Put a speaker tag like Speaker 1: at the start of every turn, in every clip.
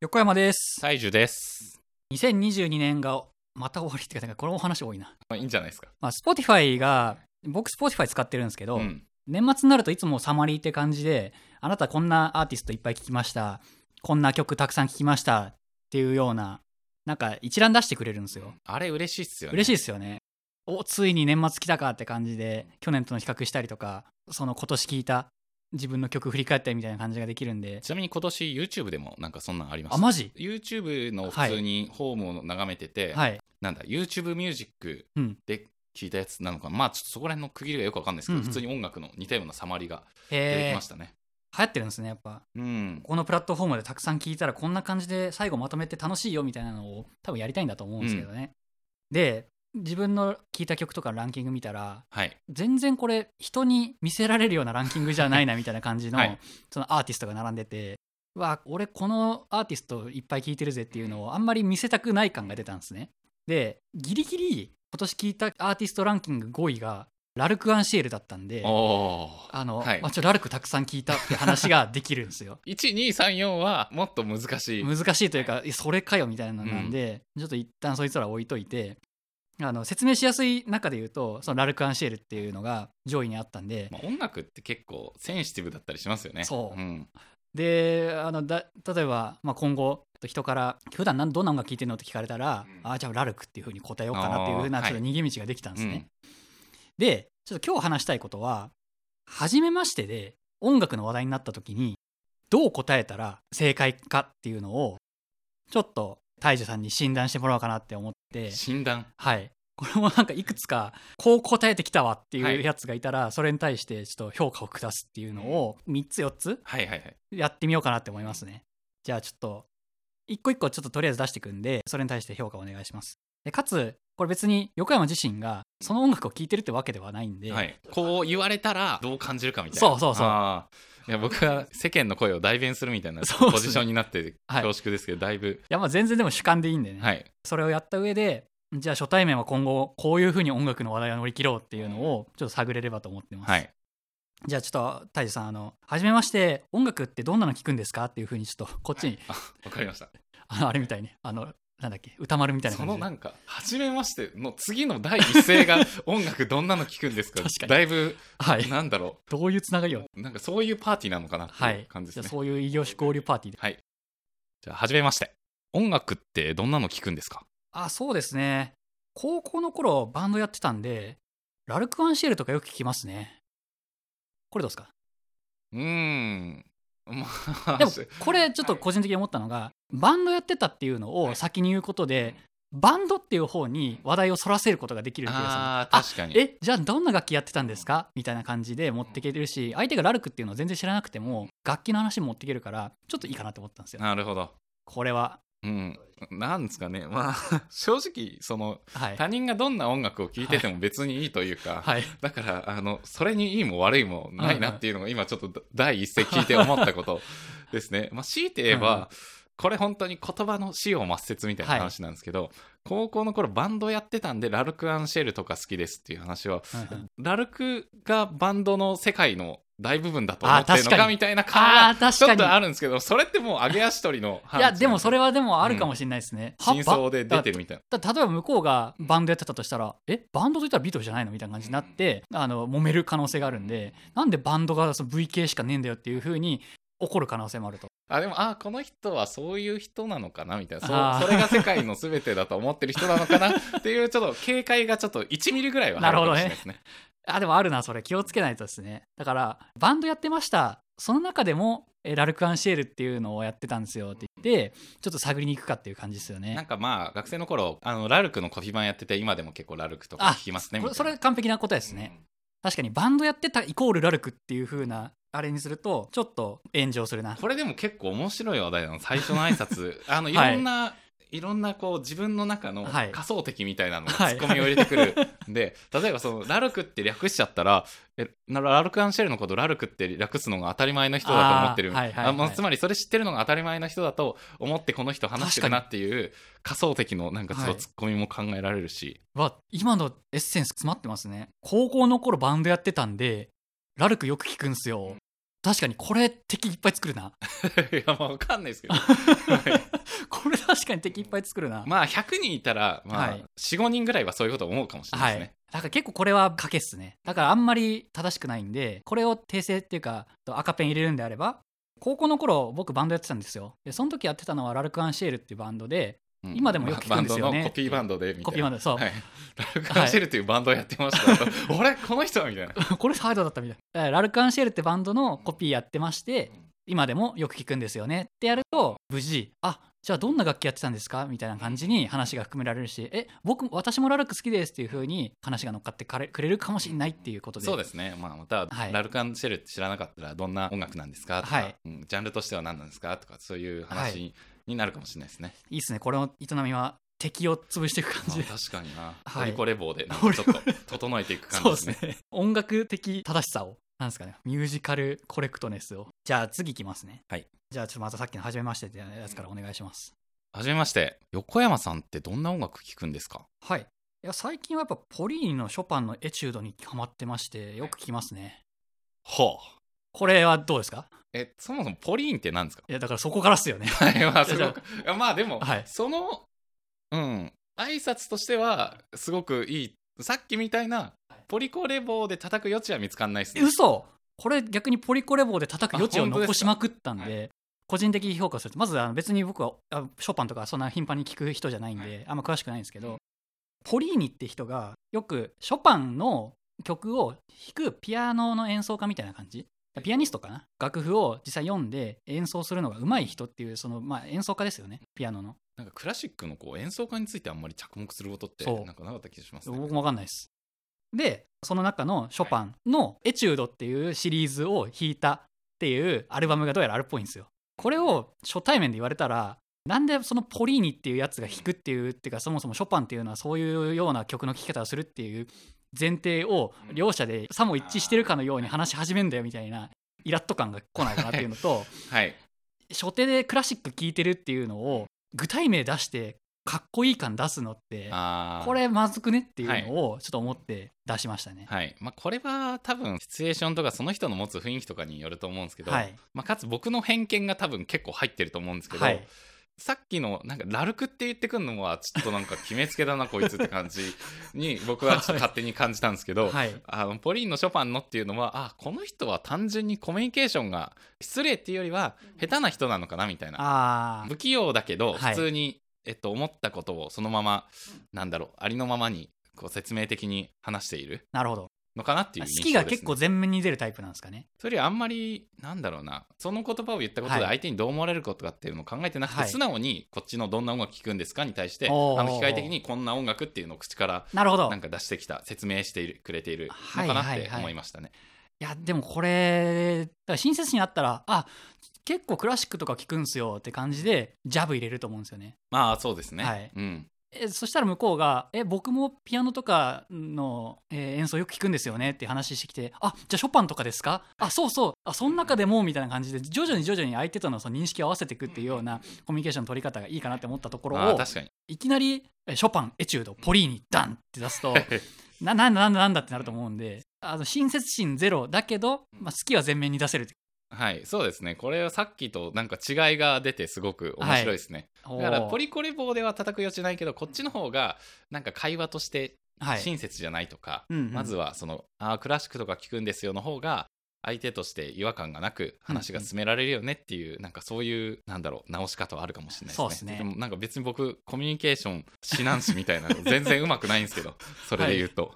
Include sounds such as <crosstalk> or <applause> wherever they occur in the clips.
Speaker 1: 横山です。
Speaker 2: 大樹です。
Speaker 1: 2022年がまた終わりっていうか、これお話多いな。
Speaker 2: まあ、いいんじゃないですか。
Speaker 1: まあ、Spotify が、僕 Spotify 使ってるんですけど、
Speaker 2: うん。
Speaker 1: 年末になるといつもサマリーって感じで、あなたこんなアーティストいっぱい聴きました。こんな曲たくさん聴きました。っていうような、なんか一覧出してくれるんですよ。
Speaker 2: あれ嬉しいっすよね。
Speaker 1: 嬉しいですよね。お、ついに年末来たかって感じで、去年との比較したりとか、その今年聴いた自分の曲振り返ったりみたいな感じができるんで。
Speaker 2: ちなみに今年 YouTube でもなんかそんなんありました。
Speaker 1: あ、マジ
Speaker 2: ？YouTube の普通にホームを眺めてて、
Speaker 1: はい。
Speaker 2: なんだ、YouTube ミュージック
Speaker 1: うん
Speaker 2: で聞いたやつなのかな？まあちょっとそこら辺の区切りがよくわかんないですけど、
Speaker 1: うんうん
Speaker 2: 普通に音楽の似たようなサマリが出てきましたね。
Speaker 1: 流行ってるんですね、やっぱ。
Speaker 2: うん。
Speaker 1: このプラットフォームでたくさん聞いたらこんな感じで最後まとめて楽しいよみたいなのを多分やりたいんだと思うんですけどね。で自分の聴いた曲とかのランキング見たら
Speaker 2: はい。
Speaker 1: 全然これ人に見せられるようなランキングじゃないなみたいな感じの,、
Speaker 2: はい
Speaker 1: そのアーティストが並んでてうわ俺このアーティストいっぱい聴いてるぜっていうのをあんまり見せたくない感が出たんですね。でギリギリ今年聴いたアーティストランキング5位がラルク・アンシエルだったんで。
Speaker 2: おー。
Speaker 1: あの、
Speaker 2: はい
Speaker 1: まあ、ちょラルクたくさん聞いたって話ができるんですよ。<laughs>
Speaker 2: 1、2、3、4はもっと難しい。
Speaker 1: 難しいというか、えそれかよみたいなのなんで、ちょっと一旦そいつら置いといてあの説明しやすい中で言うとそのラルク・アンシエルっていうのが上位にあったんで、
Speaker 2: まあ、音楽って結構センシティブだったりしますよね。
Speaker 1: そう
Speaker 2: うん。
Speaker 1: であのだ例えば、まあ、今後人から普段なんどんな音楽聴いてるのって聞かれたら、
Speaker 2: うん
Speaker 1: ああじゃあラルクっていうふうに答えようかなっていうふうなちょっと逃げ道ができたんですね。
Speaker 2: うん
Speaker 1: でちょっと今日話したいことは初めましてで音楽の話題になった時にどう答えたら正解かっていうのをちょっと大樹さんに診断してもらおうかなって思って。
Speaker 2: 診断？
Speaker 1: はい。これもなんかいくつかこう答えてきたわってい
Speaker 2: はい
Speaker 1: うやつがいたら、それに対してちょっと評価を下すっていうのを3つ4つ。やってみようかなって思いますね。じゃあちょっと一個一個ちょっととりあえず出していくんでそれに対して評価をお願いしますでかつこれ別に横山自身がその音楽を聴いてるってわけではないんで、
Speaker 2: はい、こう言われたらどう感じるかみたいな。
Speaker 1: そうそうそう。
Speaker 2: いや僕は世間の声を代弁するみたいなポジションになって
Speaker 1: はい。
Speaker 2: 恐縮ですけど、だいぶ。
Speaker 1: いやまあ全然でも主観でいいんでね、
Speaker 2: はい。
Speaker 1: それをやった上でじゃあ初対面は今後こういう風に音楽の話題を乗り切ろうっていうのをちょっと探れればと思ってます、
Speaker 2: はい。
Speaker 1: じゃあちょっと大樹さんあの初めまして音楽ってどんなの聴くんですかっていう風にちょっとこっちに、
Speaker 2: あわかりました。<laughs>
Speaker 1: あのあれみたいにあのなんだっけ？歌丸みたいな
Speaker 2: そ
Speaker 1: 感じ。で
Speaker 2: のなんか初めましての次の第一声が <laughs> 音楽どんなの聞くんですか？
Speaker 1: 確かに。
Speaker 2: だいぶ
Speaker 1: はい。
Speaker 2: なんだろ
Speaker 1: どういうつながりを
Speaker 2: うなんかそういうパーティーなのかなって
Speaker 1: はいいうじゃあ
Speaker 2: 感じですね。
Speaker 1: そういう異業種交流パーティーで。
Speaker 2: はい。じゃあ初めまして。音楽ってどんなの聞くんですか？
Speaker 1: あそうですね。高校の頃バンドやってたんでラルク・アンシエルとかよく聞きますね。これどうですか？
Speaker 2: うーん。まあ
Speaker 1: でもこれちょっと個人的に思ったのがバンドやってたっていうのを先に言うことでバンドっていう方に話題をそらせることができる気がする
Speaker 2: 確かに。
Speaker 1: えじゃあどんな楽器やってたんですかみたいな感じで持っていけてるし相手がラルクっていうのを全然知らなくても楽器の話も持っていけるからちょっといいかなって思ったんですよ。
Speaker 2: なるほど。
Speaker 1: これは
Speaker 2: うん。なんですかね。まあ <laughs> 正直その
Speaker 1: はい。
Speaker 2: 他人がどんな音楽を聴いてても別にいいというか、
Speaker 1: はい。
Speaker 2: だからあのそれにいいも悪いもないなっていうのが今ちょっと第一声聞いて思ったことですね。<laughs> まあ、強いて言えば、これ本当に言葉の死を抹殺みたいな話なんですけど、高校の頃バンドやってたんでラルク・アンシェルとか好きですっていう話はラルクがバンドの世界の大部分だと思ってるの
Speaker 1: か
Speaker 2: みたいな感
Speaker 1: あー
Speaker 2: がちょっとあるんですけどそれってもう揚げ足取りの
Speaker 1: いやでもそれ
Speaker 2: は
Speaker 1: はでもあるかもしれないですね、は
Speaker 2: 真相で出てるみたいな。
Speaker 1: だ例えば向こうがバンドやってたとしたらえバンドといったらビートルじゃないのみたいな感じになってあの揉める可能性があるんでなんでバンドがその V 系しかねえんだよっていうふうに怒る可能性もあると。
Speaker 2: あでもあこの人はそういう人なのかなみたいな。そうそれが世界の全てだと思ってる人なのかなっていうちょっと警戒がちょっと1ミリぐらいはあるかもしれないですね。<laughs>
Speaker 1: あでもあるなそれ。気をつけないとですね。だからバンドやってました。その中でもえラルク・アンシエルっていうのをやってたんですよって言ってちょっと探りに行くかっていう感じですよ
Speaker 2: なん
Speaker 1: ね
Speaker 2: かまあ学生の頃あのラルクのコピー版やってて今でも結構ラルクとか聞きますね
Speaker 1: それ完璧な答えですね、確かにバンドやってたイコールラルクっていう風なあれにするとちょっと炎上するな。
Speaker 2: これでも結構面白い話題な。の最初の挨拶。あのい
Speaker 1: はい
Speaker 2: ろんな、い、ろんなこう自分の中の
Speaker 1: はい。
Speaker 2: 仮想敵みたいなのツッコミを入れてくる。んで、例えばそのラルクって略しちゃったらえなラルク・アンシェルのことラルクって略すのが当たり前の人だと思ってる。
Speaker 1: あ
Speaker 2: つまりそれ知ってるのが当たり前の人だと思ってこの人話してるなっていう仮想敵のなんかちょっと
Speaker 1: はい
Speaker 2: ツッコミも考えられるし、
Speaker 1: わ今のエッセンス詰まってますね。高校の頃バンドやってたんでラルクよく聞くんすよ確かにこれ敵いっぱい作るな。<laughs>
Speaker 2: いやまあわかんないですけど、<laughs> はい。
Speaker 1: これ確かに敵いっぱい作るな、
Speaker 2: まあ100人いたら、まあ
Speaker 1: はい。
Speaker 2: 45人ぐらいはそういうこと思うかもしれな
Speaker 1: はいい
Speaker 2: ですね、
Speaker 1: だから結構これは賭けっすね。だからあんまり正しくないんでこれを訂正っていうか赤ペン入れるんであれば高校の頃僕バンドやってたんですよ。でその時やってたのはラルク・アンシエルっていうバンドで
Speaker 2: うん。
Speaker 1: 今でもよく聞くんですよね。
Speaker 2: コピーバンドでみたいな。
Speaker 1: コピーバンドそう、
Speaker 2: はい、ラルク・アンシェルっていうバンドをやってました、<laughs> 俺この人みたいな。
Speaker 1: これハードだったみたい。なラルク・アンシエルってバンドのコピーやってまして今でもよく聞くんですよね。ってやると無事あじゃあどんな楽器やってたんですか？みたいな感じに話が含められるしえ僕私もラルク好きですっていう風に話が乗っかってくれるかもしれないっていうことで。
Speaker 2: そうですね、まあ、また、
Speaker 1: はい。
Speaker 2: ラルク・アンシェルって知らなかったらどんな音楽なんですかとか、
Speaker 1: はい。
Speaker 2: うん。ジャンルとしては何なんですかとかそういう話になるかもしれないですね、
Speaker 1: いいっすね。これの営みは敵を潰していく感じ
Speaker 2: 確かにな、
Speaker 1: はい。
Speaker 2: ポリコレ棒でなんかちょっと整えていく感じですね。
Speaker 1: すね。音楽的正しさをなんですかね。ミュージカルコレクトネスを。じゃあ次いきますね。
Speaker 2: はい。
Speaker 1: じゃあちょっとまたさっきの初めましてってやつからお願いします。
Speaker 2: はじめまして。横山さんってどんな音楽聴くんですか？
Speaker 1: はい。いや最近はやっぱポリーニのショパンのエチュードにハマってましてよく聞きますね。
Speaker 2: ほう
Speaker 1: これはどうですか？
Speaker 2: えそもそもポリーンって何ですか？
Speaker 1: いやだからそこからっすよね。<laughs>
Speaker 2: はいまあすごくまあでも、
Speaker 1: はい。
Speaker 2: そのうん挨拶としてはすごくいい。さっきみたいなポリコレ棒で叩く余地は見つかんないですね。
Speaker 1: 嘘！これ逆にポリコレ棒で叩く余地を残しまくったんで個人的評価する。とまずあの別に僕はあショパンとかそんな頻繁に聞く人じゃないんで、あんま詳しくないんですけど、ポリーニって人がよくショパンの曲を弾くピアノの演奏家みたいな感じピアニストかな？楽譜を実際読んで演奏するのが上手い人っていうその、まあ、演奏家ですよね。ピアノの。
Speaker 2: なんかクラシックのこう演奏家についてあんまり着目することってなんかなかった気がしますね。
Speaker 1: 僕も分かんないです。でその中のショパンの「エチュード」っていうシリーズを弾いたっていうアルバムがどうやらあるっぽいんですよ。これを初対面で言われたらなんでそのポリーニっていうやつが弾くっていうっていうかそもそもショパンっていうのはそういうような曲の聴き方をするっていう前提を両者でさも一致してるかのように話し始めんだよみたいなイラッと感が来ないかなっていうのと
Speaker 2: はい。
Speaker 1: 初手でクラシック聴いてるっていうのを具体名出してかっこいい感出すのってこれまずくねっていうのをちょっと思って出しましたね。
Speaker 2: はい。まあ、これは多分シチュエーションとかその人の持つ雰囲気とかによると思うんですけど、
Speaker 1: はい、
Speaker 2: まあ、かつ僕の偏見が多分結構入ってると思うんですけど、
Speaker 1: はい、
Speaker 2: さっきのなんかラルクって言ってくるのはちょっとなんか決めつけだなこいつって感じに <laughs> 僕はちょっと勝手に感じたんですけど、
Speaker 1: はい、
Speaker 2: あのポリーンのショパンのっていうのはあこの人は単純にコミュニケーションが失礼っていうよりは下手な人なのかなみたいな。
Speaker 1: あ
Speaker 2: 不器用だけど
Speaker 1: はい。
Speaker 2: 普通に、えっと、思ったことをそのままなんだろうありのままにこう説明的に話している。
Speaker 1: なるほど
Speaker 2: のかなっていうね、
Speaker 1: きが結構前面に出るタイプなんですかね。
Speaker 2: それよりあんまりなんだろうなその言葉を言ったことで
Speaker 1: はい
Speaker 2: 相手にどう思われることかっていうのを考えてなくて、
Speaker 1: はい
Speaker 2: 素直にこっちのどんな音楽聴くんですかに対してあの機械的にこんな音楽っていうのを口から
Speaker 1: な
Speaker 2: んか出してきた説明しているくれているの
Speaker 1: はい
Speaker 2: かなって
Speaker 1: はいはい
Speaker 2: 思いましたね。
Speaker 1: やでもこれ親切にあったらあ結構クラシックとか聞くんすよって感じでジャブ入れると思うんですよね。
Speaker 2: まあそうですね。
Speaker 1: はい
Speaker 2: うん。
Speaker 1: えそしたら向こうが「え僕もピアノとかの、えー演奏よく聞くんですよね」って話してきて「あじゃあショパンとかですか？あそうそうあその中でも」みたいな感じで徐々に徐々に相手とのその認識を合わせていくっていうようなコミュニケーションの取り方がいいかなって思ったところを
Speaker 2: まあ確かに。
Speaker 1: いきなりえショパンエチュードポリーニダンって出すと <laughs> ななんだなんだなんだってなると思うんであの親切心ゼロだけど、まあ、好きは前面に出せる
Speaker 2: はい、そうですね。これはさっきとなんか違いが出てすごく面白いですね。だからポ
Speaker 1: リ、
Speaker 2: リコレ棒では叩く余地ないけど、こっちの方がなんか会話として
Speaker 1: はい
Speaker 2: 親切じゃないとか、
Speaker 1: うんうん
Speaker 2: まずはそのあークラシックとか聞くんですよの方が相手として違和感がなく話が進められるよねっていう、なんかそういうなんだろう直し方はあるかもしれないですね。
Speaker 1: そうですね
Speaker 2: もなんか別に僕コミュニケーション指南士みたいなの全然うまくないんですけど、<laughs> それで言うと。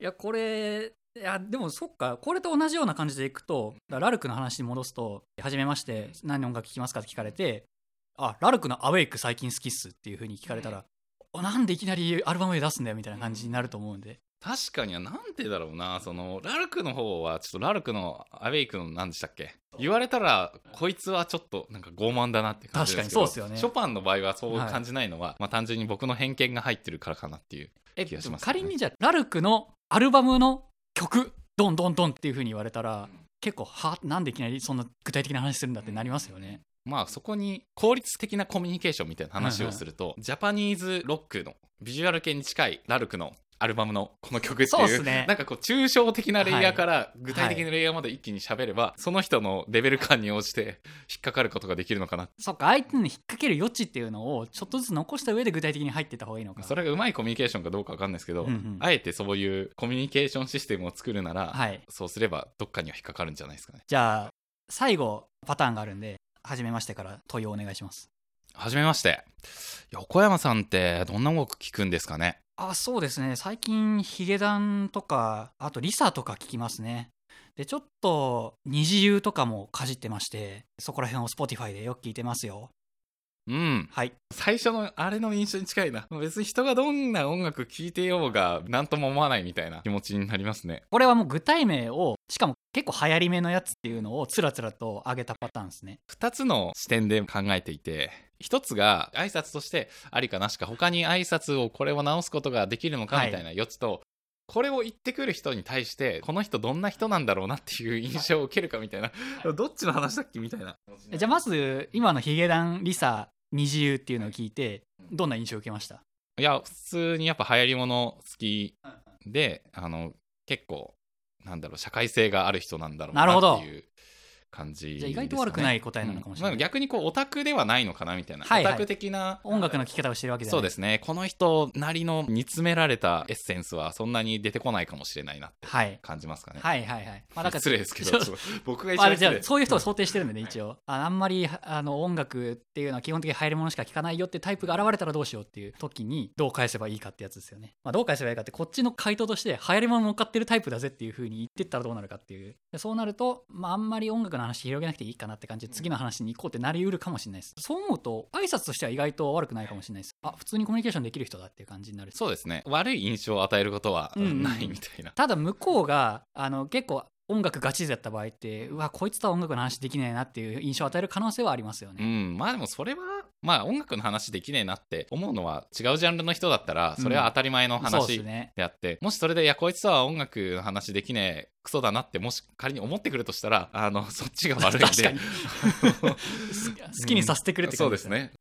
Speaker 1: いやこれいやでもそっかこれと同じような感じでいくとラルクの話に戻すと「はじめまして何の音楽聴きますか?」って聞かれて「あラルクのアウェイク最近好きっす」っていう風に聞かれたら「おなんでいきなりアルバムで出すんだよ」みたいな感じになると思うんで。
Speaker 2: 確かにはなんてだろうなそのラルクの方はちょっとラルクのアウェイクの何でしたっけ？言われたらこいつはちょっとなんか傲慢だなって感じですけど
Speaker 1: 確かにそうっすよね。
Speaker 2: ショパンの場合はそう感じないのは、まあ、単純に僕の偏見が入ってるからかなっていう
Speaker 1: え
Speaker 2: 気がしますね。
Speaker 1: 仮にじゃあラルクのアルバムの曲ドンドンドンっていう風に言われたら結構はなんでいきなりそんな具体的な話するんだってなりますよね。
Speaker 2: まあそこに効率的なコミュニケーションみたいな話をすると、ジャパニーズロックのビジュアル系に近いラルクのアルバムのこの曲っていう
Speaker 1: ね。
Speaker 2: なんかこう抽象的なレイヤーから具体的なレイヤーまで一気に喋れば、その人のレベル感に応じて引っかかることができるのかな。
Speaker 1: そっか相手に引っ掛ける余地っていうのをちょっとずつ残した上で具体的に入ってった方がいいのか。
Speaker 2: それがうまいコミュニケーションかどうかわかんないですけど、
Speaker 1: うんうん
Speaker 2: あえてそういうコミュニケーションシステムを作るなら、
Speaker 1: はい。
Speaker 2: そうすればどっかには引っかかるんじゃないですかね。
Speaker 1: じゃあ最後パターンがあるんで初めましてから問いをお願いします
Speaker 2: はじめまして。横山さんってどんな音楽聴くんですかね？
Speaker 1: あそうですね。最近ヒゲダンとかあとリサとか聞きますね。でちょっと二次優とかもかじってましてそこら辺を Spotify でよく聞いてますよ。
Speaker 2: うん。
Speaker 1: はい。
Speaker 2: 最初のあれの印象に近いな。別に人がどんな音楽聴いてようが何とも思わないみたいな気持ちになりますね。
Speaker 1: これはもう具体名をしかも結構流行り目のやつっていうのをつらつらと上げたパターンですね。
Speaker 2: 2つの視点で考えていて1つが挨拶としてありかなしか他に挨拶をこれを直すことができるのか
Speaker 1: はい。
Speaker 2: みたいな4つと、これを言ってくる人に対してこの人どんな人なんだろうなっていう印象を受けるかみたいな。どっちの話だっけみたいな。
Speaker 1: じゃあまず今のヒゲダンリサ二次優っていうのを聞いてどんな印象を受けました？
Speaker 2: いや普通にやっぱ流行り物好きであの結構なんだろう社会性がある人なんだろう
Speaker 1: な
Speaker 2: っていう。感じね、
Speaker 1: 意外と悪くない答えなのかもしれない。
Speaker 2: うん。まあ逆にこうオタクではないのかなみたいな、
Speaker 1: はいはい。
Speaker 2: オタク的な
Speaker 1: 音楽の聴き方をしてるわけじゃない。
Speaker 2: そうですね。この人なりの煮詰められたエッセンスはそんなに出てこないかもしれないなって
Speaker 1: はい。
Speaker 2: 感じますかね、
Speaker 1: はいはいはい、まあ、だから
Speaker 2: 失礼ですけど。僕が一
Speaker 1: あれじゃあ
Speaker 2: 番失礼。
Speaker 1: そういう人を想定してるんでね一応。ああんまりあの音楽っていうのは基本的に入るものしか聴かないよってタイプが現れたらどうしようっていう時にどう返せばいいかってやつですよね、まあ、どう返せばいいかってこっちの回答として流行りもの乗っかってるタイプだぜっていう風に言ってったらどうなるかっていう。でそうなると、まあ、あんまり音楽の話広げなくていいかなって感じで次の話に行こうってなりうるかもしれないです。そう思うと挨拶としては意外と悪くないかもしれないです。あ普通にコミュニケーションできる人だっていう感じになる
Speaker 2: そうですね。悪い印象を与えることは
Speaker 1: うんうん。
Speaker 2: ないみたいな、
Speaker 1: ただ向こうがあの結構音楽ガチ勢だった場合ってうわこいつとは音楽の話できねえなっていう印象を与える可能性はありますよ
Speaker 2: う
Speaker 1: ね、
Speaker 2: ん。まあでもそれはまあ音楽の話できねえなって思うのは違うジャンルの人だったらそれは当たり前の話
Speaker 1: ね。
Speaker 2: であって、もしそれでいやこいつとは音楽の話できねえクソだなってもし仮に思ってくるとしたらあの <laughs> そっちが悪いんで。<laughs>
Speaker 1: 好きにさせてくれって
Speaker 2: そう
Speaker 1: 感じ
Speaker 2: ですね。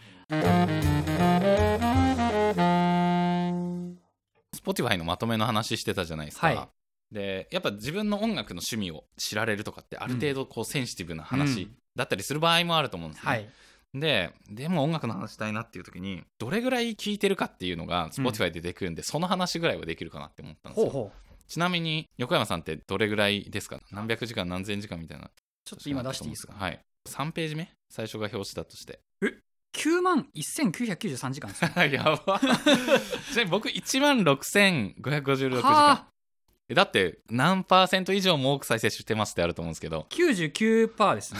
Speaker 2: Spotify のまとめの話してたじゃないですか、
Speaker 1: はい
Speaker 2: でやっぱ自分の音楽の趣味を知られるとかってある程度こうセンシティブな
Speaker 1: う
Speaker 2: 話
Speaker 1: ん。
Speaker 2: だったりする場合もあると思うんですね、
Speaker 1: はい。
Speaker 2: ででも音楽の話したいなっていう時にどれぐらい聴いてるかっていうのが Spotify で出てくるんで、その話ぐらいはできるかなって思ったんですよ。
Speaker 1: ほうほう。
Speaker 2: ちなみに横山さんってどれぐらいですか？何百時間何千時間みたいな。
Speaker 1: ちょっと今出していいですか？
Speaker 2: はい。3ページ目？最初が表紙だとして。
Speaker 1: 9万1993時間ですね <laughs>
Speaker 2: やば。<laughs> ちなみに僕1万6556時間だって何パーセント以上も多く再生してますってあると思うんですけど。
Speaker 1: 99%ですね。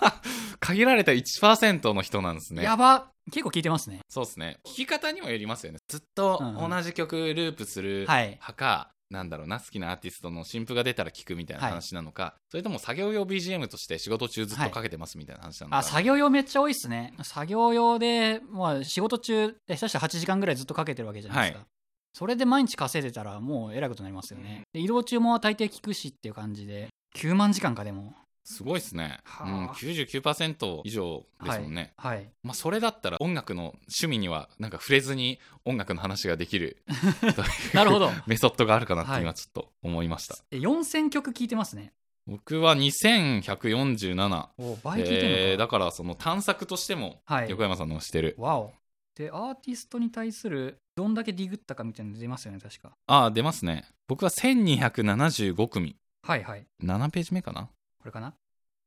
Speaker 1: <laughs>
Speaker 2: 限られた1%の人なんですね。
Speaker 1: やば。結構聞いてますね。
Speaker 2: そうですね。聞き方にもよりますよね。ずっと
Speaker 1: うんうん。
Speaker 2: 同じ曲ループする
Speaker 1: はい。
Speaker 2: 派か、なんだろうな好きなアーティストの新譜が出たら聞くみたいな話なのか、それとも作業用 BGM として仕事中ずっとかけてますみたいな話なのか、
Speaker 1: あ作業用めっちゃ多いっすね。作業用で、まあ、仕事中下手したら8時間ぐらいずっとかけてるわけじゃないですか、
Speaker 2: はい
Speaker 1: それで毎日稼いでたらもうえらいことになりますよね。で移動中も大抵聞くしっていう感じで9万時間かでも。
Speaker 2: すごいですね、
Speaker 1: はあ。
Speaker 2: うん、99%以上ですもんね、
Speaker 1: はい。
Speaker 2: まあ、それだったら音楽の趣味にはなんか触れずに音楽の話ができる。<laughs>
Speaker 1: なるほど。
Speaker 2: メソッドがあるかなって
Speaker 1: はい
Speaker 2: 今ちょっと思いました、
Speaker 1: で4000曲聞いてますね。
Speaker 2: 僕は2147
Speaker 1: お倍聞いてるのか、
Speaker 2: えーだからその探索としても
Speaker 1: はい。
Speaker 2: 横山さんのをしてる、
Speaker 1: わおでアーティストに対するどんだけディグったかみたいなの出ますよね確か。
Speaker 2: ああ出ますね。僕は1275組。
Speaker 1: はいはい。
Speaker 2: 7ページ目かな？
Speaker 1: これかな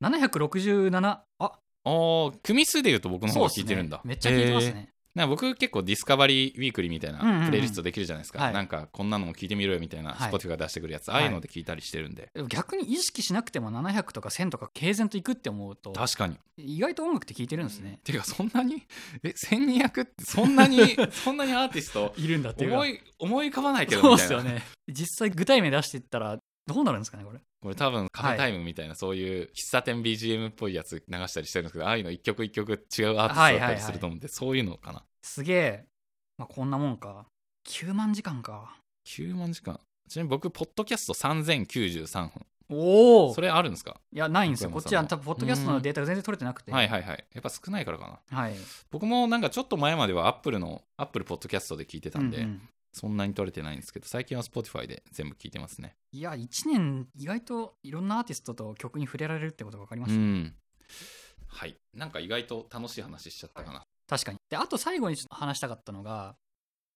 Speaker 1: ？767あ。
Speaker 2: ああ組数でいうと僕の方が聞いてるんだ、
Speaker 1: そうっすね。めっちゃ聞いてますね、
Speaker 2: なんか僕結構 Discover Weekly みたい
Speaker 1: うんうんう
Speaker 2: なん。プレイリストできるじゃないですか、
Speaker 1: はい。
Speaker 2: なんかこんなのも聞いてみろよみたいな
Speaker 1: はい。
Speaker 2: Spotify が出してくるやつ、ああいうので聞いたりしてるんで。
Speaker 1: でも逆に意識しなくても700とか1000とか軽然といくって思うと
Speaker 2: 確かに。
Speaker 1: 意外と音楽って聞いてるんですね、
Speaker 2: てかそんなに？<laughs> え1200ってそんなに？<laughs> そんなにアーティスト？
Speaker 1: いるんだっていうか。
Speaker 2: 思い思い浮かばないけど
Speaker 1: そう
Speaker 2: みたいな。
Speaker 1: ですよね。実際具体名出していったらどうなるんですかねこれ？
Speaker 2: これ多分カフェタイムみたいな、そういう喫茶店 BGM っぽいやつ流したりしてるんですけどああいうの一曲一曲違うアーティストだったりすると思うんで、そういうのかな？
Speaker 1: すげえ、まあ、こんなもんか。9万時間か。
Speaker 2: 9万時間。ちなみに僕ポッドキャスト3093分
Speaker 1: おお。
Speaker 2: それあるんですか？
Speaker 1: いやないんですよ。こっちは多分ポッドキャストのデータが全然取れてなくて、
Speaker 2: はいはいはい。やっぱ少ないからかな。
Speaker 1: はい。
Speaker 2: 僕もなんかちょっと前まではアップルのアップルポッドキャストで聞いてたんで、
Speaker 1: うんうん
Speaker 2: そんなに取れてないんですけど最近は Spotify で全部聞いてますね。
Speaker 1: いや1年意外といろんなアーティストと曲に触れられるってことが分かりました、
Speaker 2: うん。はい。なんか意外と楽しい話しちゃったかな。
Speaker 1: 確かに。であと最後に話したかったのが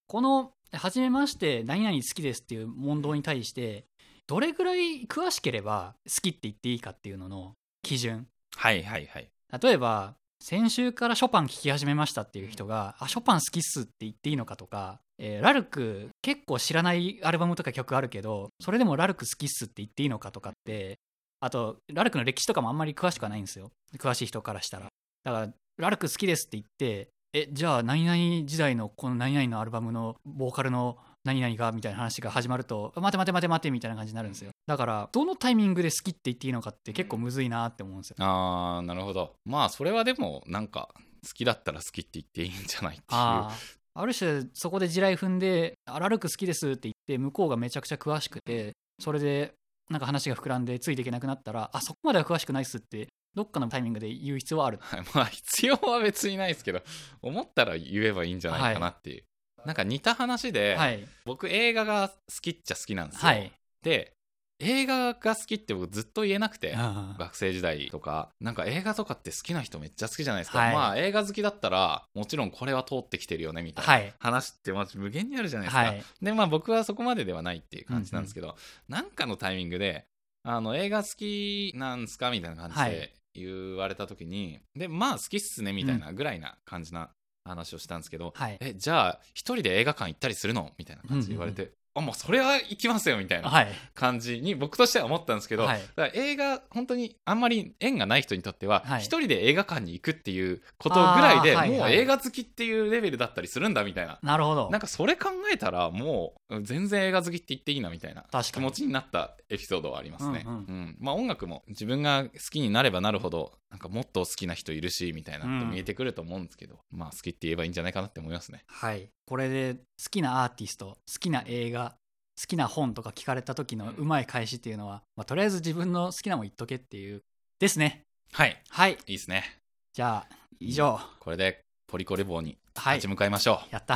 Speaker 1: この「はじめまして何々好きです」っていう問答に対してどれぐらい詳しければ好きって言っていいかっていうのの基準。
Speaker 2: はいはいはい。
Speaker 1: 例えば先週からショパン聴き始めましたっていう人が「あショパン好きっす」って言っていいのかとか、えーラルク結構知らないアルバムとか曲あるけどそれでもラルク好きっすって言っていいのかとかってあとラルクの歴史とかもあんまり詳しくはないんですよ。詳しい人からしたら。だからラルク好きですって言ってえじゃあ何々時代のこの何々のアルバムのボーカルの何々がみたいな話が始まると待て待て待て待てみたいな感じになるんですよ。だからどのタイミングで好きって言っていいのかって結構むずいなって思うんですよ。
Speaker 2: あーなるほど。まあそれはでもなんか好きだったら好きって言っていいんじゃないっていう
Speaker 1: ある種そこで地雷踏んで「あラルク好きです」って言って向こうがめちゃくちゃ詳しくてそれでなんか話が膨らんでついていけなくなったら「あそこまでは詳しくないっす」ってどっかのタイミングで言う必要はある。
Speaker 2: はいまあ必要は別にないですけど思ったら言えばいいんじゃないかなっていう、なんか似た話で、
Speaker 1: はい。
Speaker 2: 僕映画が好きっちゃ好きなんですよ、
Speaker 1: はい。
Speaker 2: で映画が好きって僕ずっと言えなくて学生時代とか。なんか映画とかって好きな人めっちゃ好きじゃないですか、
Speaker 1: はい。
Speaker 2: まあ映画好きだったらもちろんこれは通ってきてるよねみたいな
Speaker 1: はい。
Speaker 2: 話ってまず無限にあるじゃないですか、
Speaker 1: はい。
Speaker 2: でまあ僕はそこまでではないっていう感じなんですけど、なんかのタイミングであの映画好きなんすかみたいな感じ
Speaker 1: はい。
Speaker 2: で言われた時に、でまあ好きっすねみたいなぐらいな感じな話をしたんですけど、
Speaker 1: はい。
Speaker 2: えじゃあ一人で映画館行ったりするのみたいな感じで言われて、あもうそれは行きますよみたいな
Speaker 1: はい。
Speaker 2: 感じに僕としては思ったんですけど、
Speaker 1: はい。
Speaker 2: だから映画本当にあんまり縁がない人にとっては
Speaker 1: はい。
Speaker 2: 一人で映画館に行くっていうことぐらいで
Speaker 1: あーはいはい。
Speaker 2: もう映画好きっていうレベルだったりするんだみたいな。
Speaker 1: なるほど。
Speaker 2: なんかそれ考えたらもう全然映画好きって言っていいなみたいな気持ちになったエピソードはありますね。
Speaker 1: うん
Speaker 2: うんまあ音楽も自分が好きになればなるほどなんかもっと好きな人いるしみたいな見えてくると思うんですけど、まあ好きって言えばいいんじゃないかなって思いますね。
Speaker 1: はいこれで好きなアーティスト好きな映画好きな本とか聞かれた時のうまい返しっていうのは、まあ、とりあえず自分の好きなもん言っとけっていうですね。
Speaker 2: はい。
Speaker 1: はい。
Speaker 2: いいですね。
Speaker 1: じゃあ以上。
Speaker 2: これでポリコレ棒に
Speaker 1: はい。
Speaker 2: 立ち向かいましょう。
Speaker 1: やった。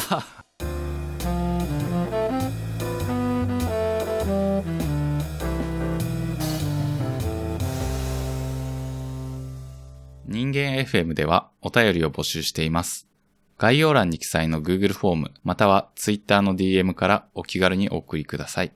Speaker 2: 人間 FM ではお便りを募集しています。概要欄に記載の Google フォームまたは Twitter の DM からお気軽にお送りください。